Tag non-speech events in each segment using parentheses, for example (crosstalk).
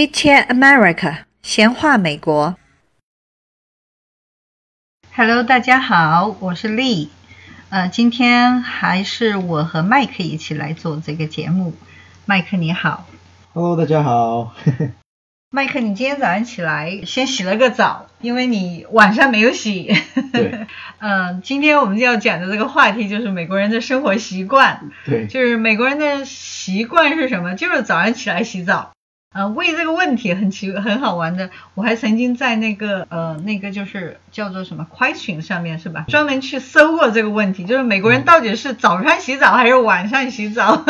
Chit Chat America，闲话美国。Hello，大家好，我是 Lee。呃，今天还是我和麦克一起来做这个节目。麦克你好。Hello，大家好。(laughs) 麦克，你今天早上起来先洗了个澡，因为你晚上没有洗。对。嗯，(laughs) 今天我们要讲的这个话题就是美国人的生活习惯。对。就是美国人的习惯是什么？就是早上起来洗澡。呃，为这个问题很奇很好玩的，我还曾经在那个呃那个就是叫做什么 question 上面是吧，专门去搜过这个问题，就是美国人到底是早上洗澡还是晚上洗澡？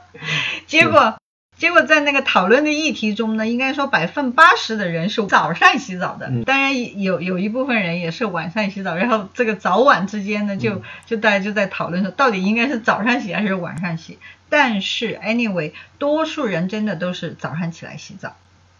(laughs) 结果。结果在那个讨论的议题中呢，应该说百分八十的人是早上洗澡的，当然有有一部分人也是晚上洗澡。然后这个早晚之间呢，就就大家就在讨论说，到底应该是早上洗还是晚上洗？但是 anyway，多数人真的都是早上起来洗澡。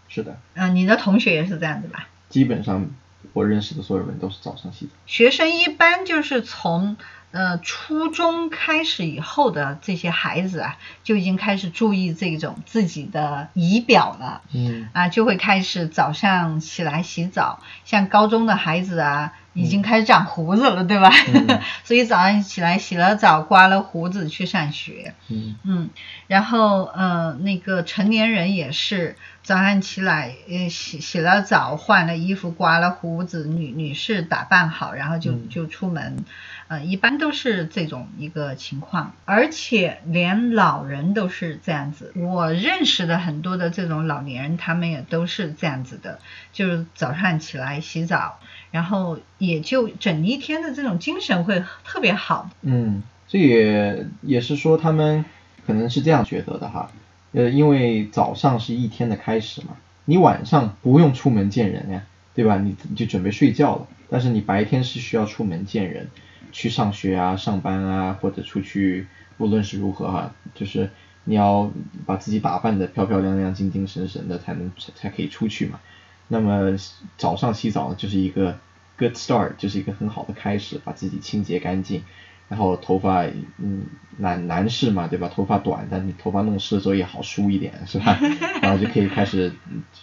是的。嗯，你的同学也是这样子吧？基本上我认识的所有人都是早上洗澡。学生一般就是从。呃，初中开始以后的这些孩子啊，就已经开始注意这种自己的仪表了。嗯。啊，就会开始早上起来洗澡。像高中的孩子啊，已经开始长胡子了，对吧？嗯。(laughs) 所以早上起来洗了澡，刮了胡子去上学。嗯。嗯，然后呃，那个成年人也是早上起来，呃，洗洗了澡，换了衣服，刮了胡子，女女士打扮好，然后就就出门。呃，一般都是这种一个情况，而且连老人都是这样子。我认识的很多的这种老年人，他们也都是这样子的，就是早上起来洗澡，然后也就整一天的这种精神会特别好。嗯，这也也是说他们可能是这样觉得的哈，呃，因为早上是一天的开始嘛，你晚上不用出门见人呀，对吧？你你就准备睡觉了，但是你白天是需要出门见人。去上学啊，上班啊，或者出去，无论是如何哈，就是你要把自己打扮的漂漂亮亮、精精神神的，才能才可以出去嘛。那么早上洗澡呢就是一个 good start，就是一个很好的开始，把自己清洁干净。然后头发，嗯，男男士嘛，对吧？头发短，但你头发弄湿的时候也好梳一点，是吧？(laughs) 然后就可以开始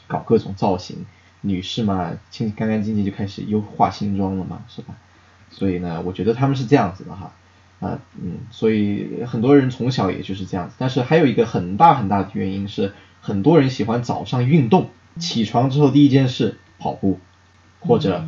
搞各种造型。女士嘛，清干干净净就开始又化新妆了嘛，是吧？所以呢，我觉得他们是这样子的哈，啊，嗯，所以很多人从小也就是这样子。但是还有一个很大很大的原因是，很多人喜欢早上运动，起床之后第一件事跑步，或者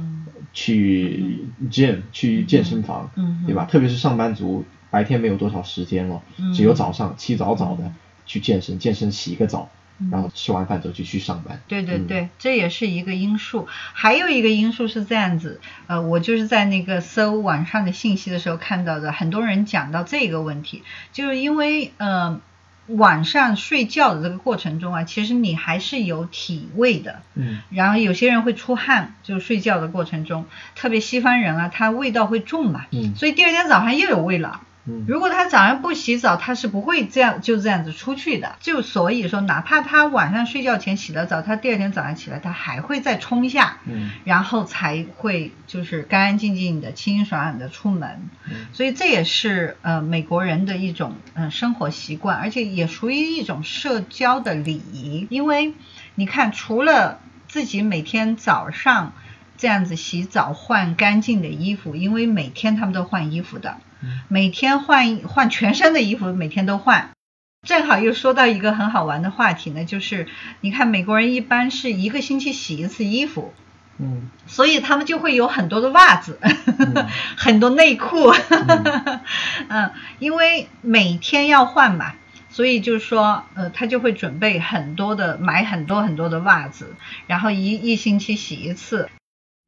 去 gym 去健身房，对吧？特别是上班族，白天没有多少时间了，只有早上起早早的去健身，健身洗个澡。然后吃完饭之后就去上班。对对对，这也是一个因素。还有一个因素是这样子，呃，我就是在那个搜网上的信息的时候看到的，很多人讲到这个问题，就是因为呃晚上睡觉的这个过程中啊，其实你还是有体味的。嗯。然后有些人会出汗，就是睡觉的过程中，特别西方人啊，他味道会重嘛。嗯。所以第二天早上又有味了。如果他早上不洗澡，他是不会这样就这样子出去的。就所以说，哪怕他晚上睡觉前洗了澡，他第二天早上起来，他还会再冲一下，嗯，然后才会就是干干净净的、清清爽爽的出门。所以这也是呃美国人的一种嗯生活习惯，而且也属于一种社交的礼仪。因为你看，除了自己每天早上这样子洗澡换干净的衣服，因为每天他们都换衣服的。每天换换全身的衣服，每天都换。正好又说到一个很好玩的话题呢，就是你看美国人一般是一个星期洗一次衣服，嗯，所以他们就会有很多的袜子，(laughs) 很多内裤，(laughs) 嗯，因为每天要换嘛，所以就是说，呃，他就会准备很多的买很多很多的袜子，然后一一星期洗一次。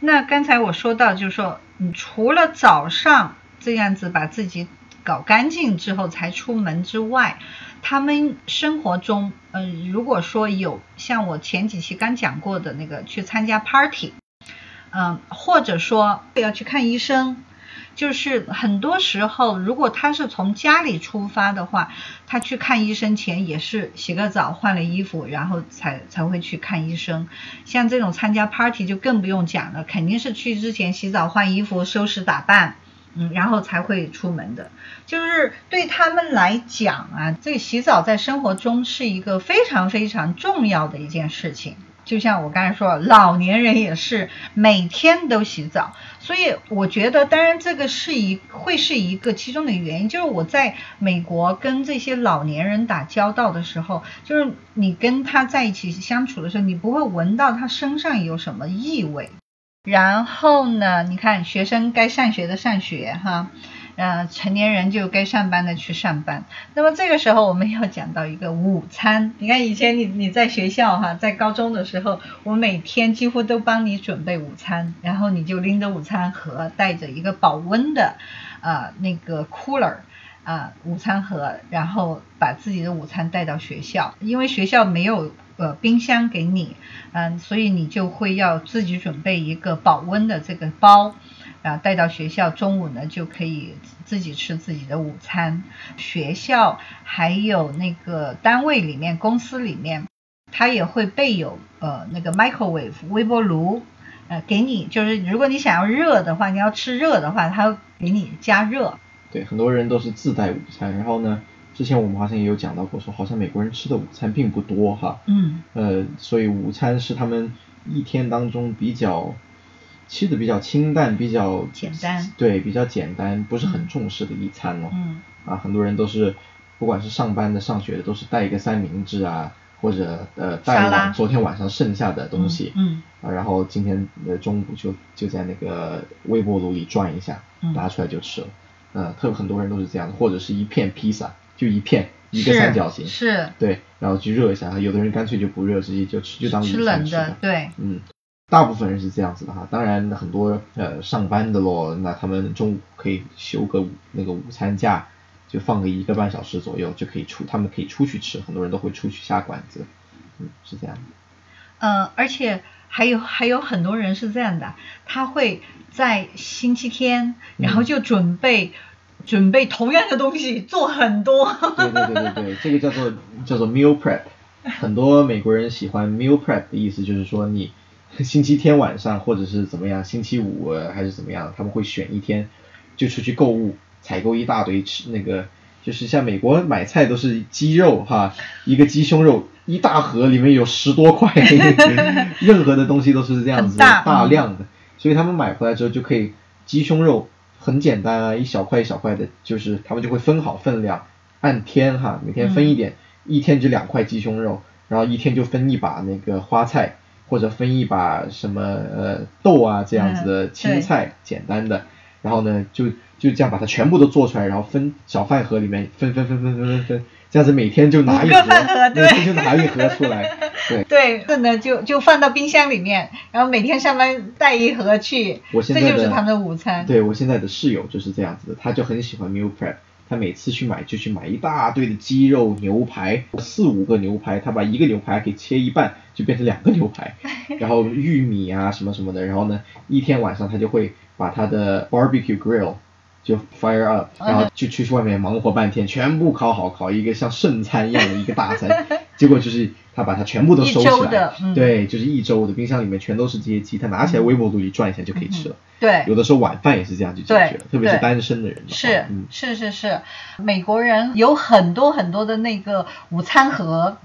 那刚才我说到，就是说，你除了早上。这样子把自己搞干净之后才出门之外，他们生活中，嗯，如果说有像我前几期刚讲过的那个去参加 party，嗯，或者说要去看医生，就是很多时候，如果他是从家里出发的话，他去看医生前也是洗个澡、换了衣服，然后才才会去看医生。像这种参加 party 就更不用讲了，肯定是去之前洗澡、换衣服、收拾打扮。嗯，然后才会出门的。就是对他们来讲啊，这个洗澡在生活中是一个非常非常重要的一件事情。就像我刚才说，老年人也是每天都洗澡，所以我觉得，当然这个是一会是一个其中的原因。就是我在美国跟这些老年人打交道的时候，就是你跟他在一起相处的时候，你不会闻到他身上有什么异味。然后呢，你看学生该上学的上学哈。呃，成年人就该上班的去上班。那么这个时候我们要讲到一个午餐。(laughs) 你看以前你你在学校哈，在高中的时候，我每天几乎都帮你准备午餐，然后你就拎着午餐盒，带着一个保温的呃那个 cooler 啊午餐盒，然后把自己的午餐带到学校。因为学校没有呃冰箱给你，嗯，所以你就会要自己准备一个保温的这个包。啊，带到学校，中午呢就可以自己吃自己的午餐。学校还有那个单位里面、公司里面，它也会备有呃那个 microwave 微波炉，呃，给你就是如果你想要热的话，你要吃热的话，它给你加热。对，很多人都是自带午餐。然后呢，之前我们好像也有讲到过，说好像美国人吃的午餐并不多哈。嗯。呃，所以午餐是他们一天当中比较。吃的比较清淡，比较简单，对，比较简单，不是很重视的一餐哦。嗯。啊，很多人都是，不管是上班的、上学的，都是带一个三明治啊，或者呃带碗昨天晚上剩下的东西。嗯。啊，然后今天的中午就就在那个微波炉里转一下，拿出来就吃了。嗯。特很多人都是这样的，或者是一片披萨，就一片一个三角形。是。对，然后去热一下，有的人干脆就不热，直接就吃，就当午餐吃。吃冷的，对。嗯。大部分人是这样子的哈，当然很多呃上班的咯，那他们中午可以休个那个午餐假，就放个一个半小时左右就可以出，他们可以出去吃，很多人都会出去下馆子，嗯，是这样的。嗯，而且还有还有很多人是这样的，他会在星期天，然后就准备准备同样的东西做很多。对对对对对，这个叫做叫做 meal prep，很多美国人喜欢 meal prep 的意思就是说你。星期天晚上或者是怎么样，星期五还是怎么样，他们会选一天就出去购物，采购一大堆吃那个，就是像美国买菜都是鸡肉哈，一个鸡胸肉一大盒里面有十多块，(laughs) 任何的东西都是这样子大量的，所以他们买回来之后就可以鸡胸肉很简单啊，一小块一小块的，就是他们就会分好分量，按天哈，每天分一点，一天就两块鸡胸肉，然后一天就分一把那个花菜。或者分一把什么呃豆啊这样子的青菜，简单的，然后呢就就这样把它全部都做出来，然后分小饭盒里面分分分分分分分，这样子每天就拿一盒，(laughs) 每天就拿一盒出来，对 (laughs) 对，这呢就就放到冰箱里面，然后每天上班带一盒去，这就是他们的午餐。对我现在的室友就是这样子的，他就很喜欢 meal prep。他每次去买就去买一大堆的鸡肉牛排，四五个牛排，他把一个牛排给切一半，就变成两个牛排，(laughs) 然后玉米啊什么什么的，然后呢，一天晚上他就会把他的 barbecue grill 就 fire up，然后就去去外面忙活半天，全部烤好，烤一个像圣餐一样的一个大餐，(laughs) 结果就是他把它全部都收起来，对，就是一周的冰箱里面全都是这些鸡，他拿起来微波炉里转一下就可以吃了。对，有的时候晚饭也是这样就解决了，特别是单身的人。是是是是，美国人有很多很多的那个午餐盒，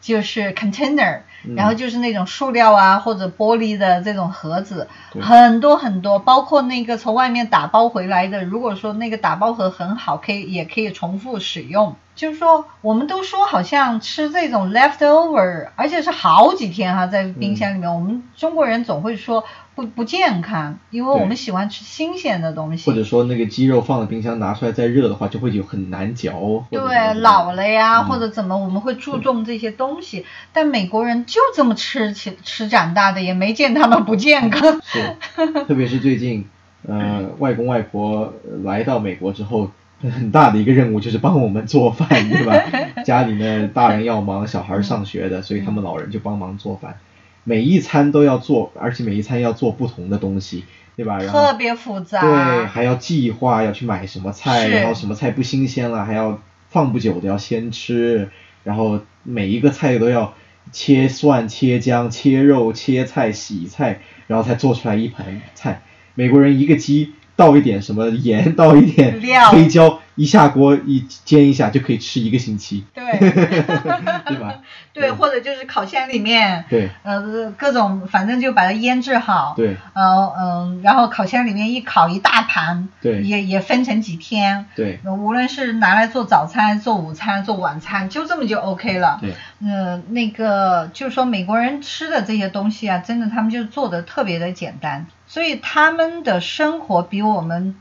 就是 container，然后就是那种塑料啊或者玻璃的这种盒子，很多很多，包括那个从外面打包回来的，如果说那个打包盒很好，可以也可以重复使用。就是说，我们都说好像吃这种 leftover，而且是好几天哈，在冰箱里面，我们中国人总会说。不不健康，因为我们喜欢吃新鲜的东西。或者说那个鸡肉放在冰箱，拿出来再热的话，就会有很难嚼。对，老了呀，或者怎么，我们会注重这些东西。但美国人就这么吃起吃长大的，也没见他们不健康。是，特别是最近，呃，(laughs) 外公外婆来到美国之后，(laughs) 很大的一个任务就是帮我们做饭，对吧？家里面大人要忙，小孩上学的，所以他们老人就帮忙做饭。每一餐都要做，而且每一餐要做不同的东西，对吧？然后特别复杂。对，还要计划要去买什么菜，然后什么菜不新鲜了，还要放不久的要先吃，然后每一个菜都要切蒜、切姜、切肉、切菜、洗菜，然后才做出来一盘菜。美国人一个鸡倒一点什么盐，倒一点料。黑椒，一下锅一煎一下就可以吃一个星期，对。(laughs) 对吧？(laughs) 对，或者就是烤箱里面，对。呃，各种反正就把它腌制好，对。呃嗯，然后烤箱里面一烤一大盘，对。也也分成几天，对。无论是拿来做早餐、做午餐、做晚餐，就这么就 OK 了。对，呃，那个就是说美国人吃的这些东西啊，真的他们就做的特别的简单，所以他们的生活比我们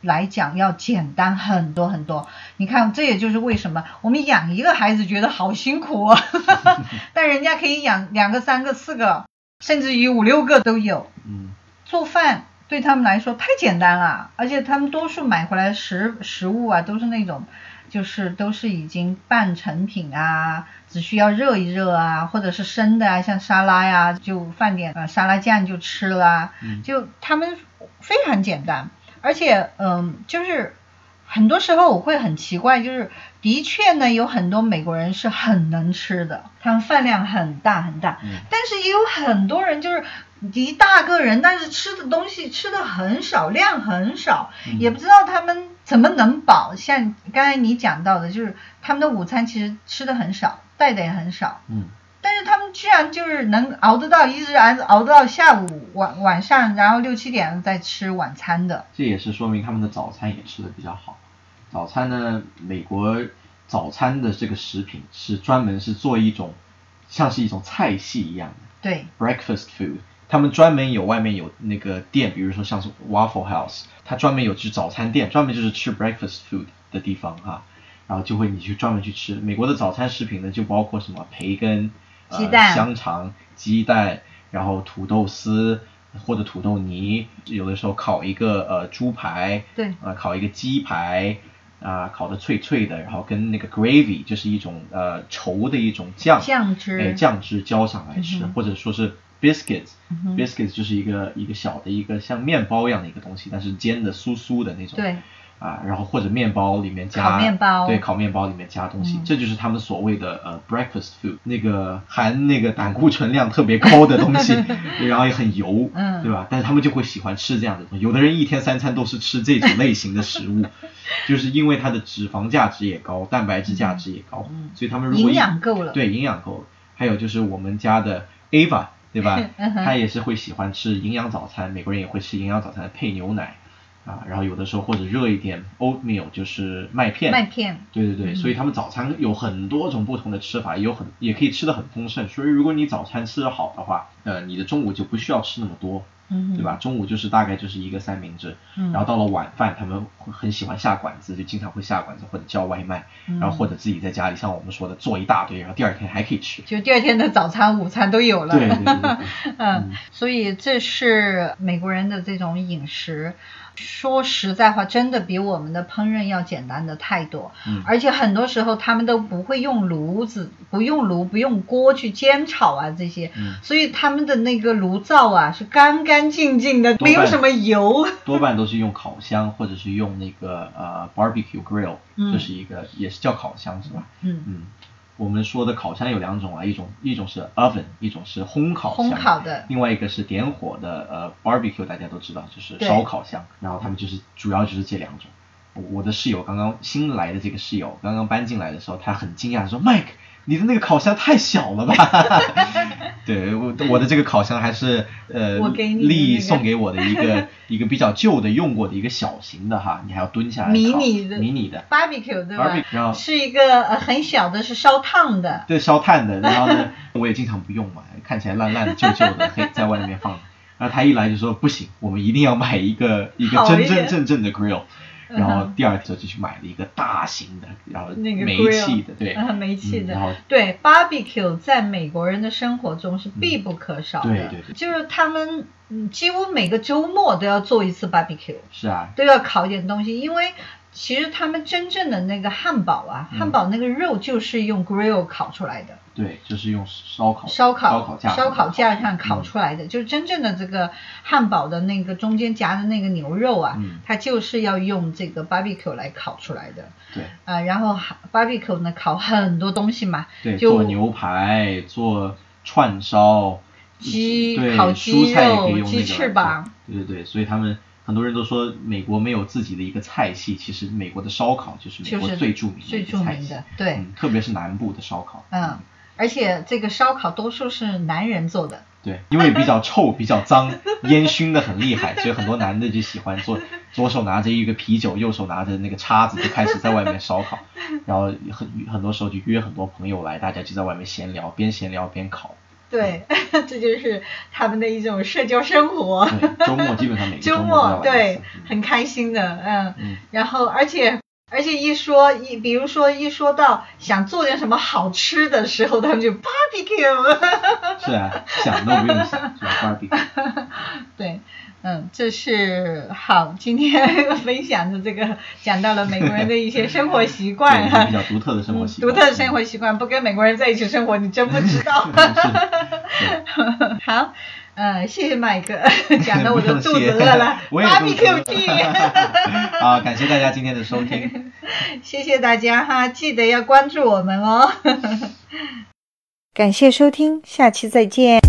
来讲要简单很多很多。你看，这也就是为什么我们养一个孩子觉得好辛苦啊，(laughs) 但人家可以养两个、三个、四个，甚至于五六个都有。嗯。做饭对他们来说太简单了，而且他们多数买回来的食食物啊，都是那种，就是都是已经半成品啊，只需要热一热啊，或者是生的啊，像沙拉呀，就放点呃沙拉酱就吃了，嗯。就他们非常简单，而且嗯，就是很多时候我会很奇怪，就是的确呢，有很多美国人是很能吃的，他们饭量很大很大，嗯但是也有很多人就是一大个人，但是吃的东西吃的很少，量很少，嗯也不知道他们怎么能饱。像刚才你讲到的，就是他们的午餐其实吃的很少，带的也很少，嗯但是他们居然就是能熬得到，一直熬熬到下午晚晚上，然后六七点再吃晚餐的。这也是说明他们的早餐也吃的比较好。早餐呢，美国早餐的这个食品是专门是做一种像是一种菜系一样的对，breakfast food，他们专门有外面有那个店，比如说像是 Waffle House，它专门有吃早餐店，专门就是吃 breakfast food 的地方哈，然后就会你去专门去吃。美国的早餐食品呢，就包括什么培根、呃、鸡蛋香肠、鸡蛋，然后土豆丝或者土豆泥，有的时候烤一个呃猪排，对呃烤一个鸡排。啊，烤的脆脆的，然后跟那个 gravy 就是一种呃稠的一种酱，酱汁哎，酱汁浇上来吃，嗯或者说是 biscuits，biscuits、就是一个一个小的一个像面包一样的一个东西，但是煎的酥酥的那种。对。啊，然后或者面包里面加烤面包对，烤面包里面加东西，嗯这就是他们所谓的呃 breakfast food，那个含那个胆固醇量特别高的东西，(laughs) 然后也很油，嗯对吧？但是他们就会喜欢吃这样的东西，有的人一天三餐都是吃这种类型的食物，就是因为它的脂肪价值也高，蛋白质价值也高，嗯所以他们如果营养够了。对，营养够了。还有就是我们家的 Ava，对吧他？(laughs) 也是会喜欢吃营养早餐，美国人也会吃营养早餐配牛奶啊，然后有的时候或者热一点 oatmeal，就是麦片。麦片。对对对，嗯所以他们早餐有很多种不同的吃法，也有很也可以吃的很丰盛。所以如果你早餐吃的好的话，呃，你的中午就不需要吃那么多，嗯对吧？中午就是大概就是一个三明治，嗯然后到了晚饭，他们会很喜欢下馆子，就经常会下馆子或者叫外卖，嗯然后或者自己在家里，像我们说的做一大堆，然后第二天还可以吃。就第二天的早餐、午餐都有了。对对对对对 (laughs) 嗯，所以这是美国人的这种饮食。说实在话，真的比我们的烹饪要简单的太多。嗯而且很多时候他们都不会用炉子、不用炉、不用锅去煎炒啊这些，嗯所以他们的那个炉灶啊是干干净净的，没有什么油。(laughs) 多半都是用烤箱或者是用那个呃 barbecue grill，、嗯。这是一个也是叫烤箱是吧？嗯。嗯，我们说的烤箱有两种啊，一种一种是 oven，一种是烘烤箱，烘烤的。另外一个是点火的呃 barbecue，大家都知道就是烧烤箱，然后他们就是主要就是这两种。我我的室友刚刚新来的这个室友刚刚搬进来的时候，他很惊讶说：“Mike，你的那个烤箱太小了吧？” (laughs) 对，我我的这个烤箱还是呃我给你的丽那个送给我的一个 (laughs) 一个比较旧的用过的一个小型的哈，你还要蹲下来烤迷你的迷你的 barbecue 对吧 Barbecue，然后是一个呃很小的，是烧烫的。对，烧炭的，然后呢，(laughs) 我也经常不用嘛，看起来烂烂的、旧旧的，黑在外面放。然后他一来就说不行，我们一定要买一个一个真真正正的 grill。(laughs) 然后第二天就去买了一个大型的，然后那个煤气的，对，啊煤气的。嗯然后对，barbecue 在美国人的生活中是必不可少的。对对对。就是他们嗯几乎每个周末都要做一次 barbecue，是啊，都要烤一点东西，因为其实他们真正的那个汉堡啊，嗯。汉堡那个肉就是用 grill 烤出来的。对，就是用烧烤烧烤烧烤架烧烤架上嗯烤出来的，就是真正的这个汉堡的那个中间夹的那个牛肉啊，嗯它就是要用这个 barbecue 来烤出来的。对啊、然后哈 barbecue 呢烤很多东西嘛，对，就做牛排，做串烧，鸡，烤鸡蔬菜也可以肉鸡用那个来做翅膀，对对对，所以他们很多人都说美国没有自己的一个菜系，其实美国的烧烤就是美国就是最著名的最著名的，对嗯，特别是南部的烧烤，嗯，而且这个烧烤多数是男人做的，对，因为比较 (laughs) 臭、比较脏，烟熏的很厉害，所以很多男的就喜欢做，左手拿着一个啤酒，右手拿着那个叉子，就开始在外面烧烤，(laughs) 然后很很多时候就约很多朋友来，大家就在外面闲聊，边闲聊边烤。对，(laughs) 这就是他们的一种社交生活。周末基本上每个周末对很开心的，嗯，嗯然后而且而且一说一，比如说一说到想做点什么好吃的时候，他们就 (laughs) barbecue，(laughs) 是啊，想都不用想，是吧？barbecue。(laughs) 对，嗯，这是好，今天分享的这个讲到了美国人的一些生活习惯比较独特的生活习惯独特的生活习惯，不跟美国人在一起生活，你真不知道。好，呃，谢谢麦哥，(laughs) 讲的我都 (laughs) (laughs) 肚子饿了我也肚子饿，barbecue 去。好，感谢大家今天的收听。谢谢大家哈，记得要关注我们哦。感谢收听，下期再见。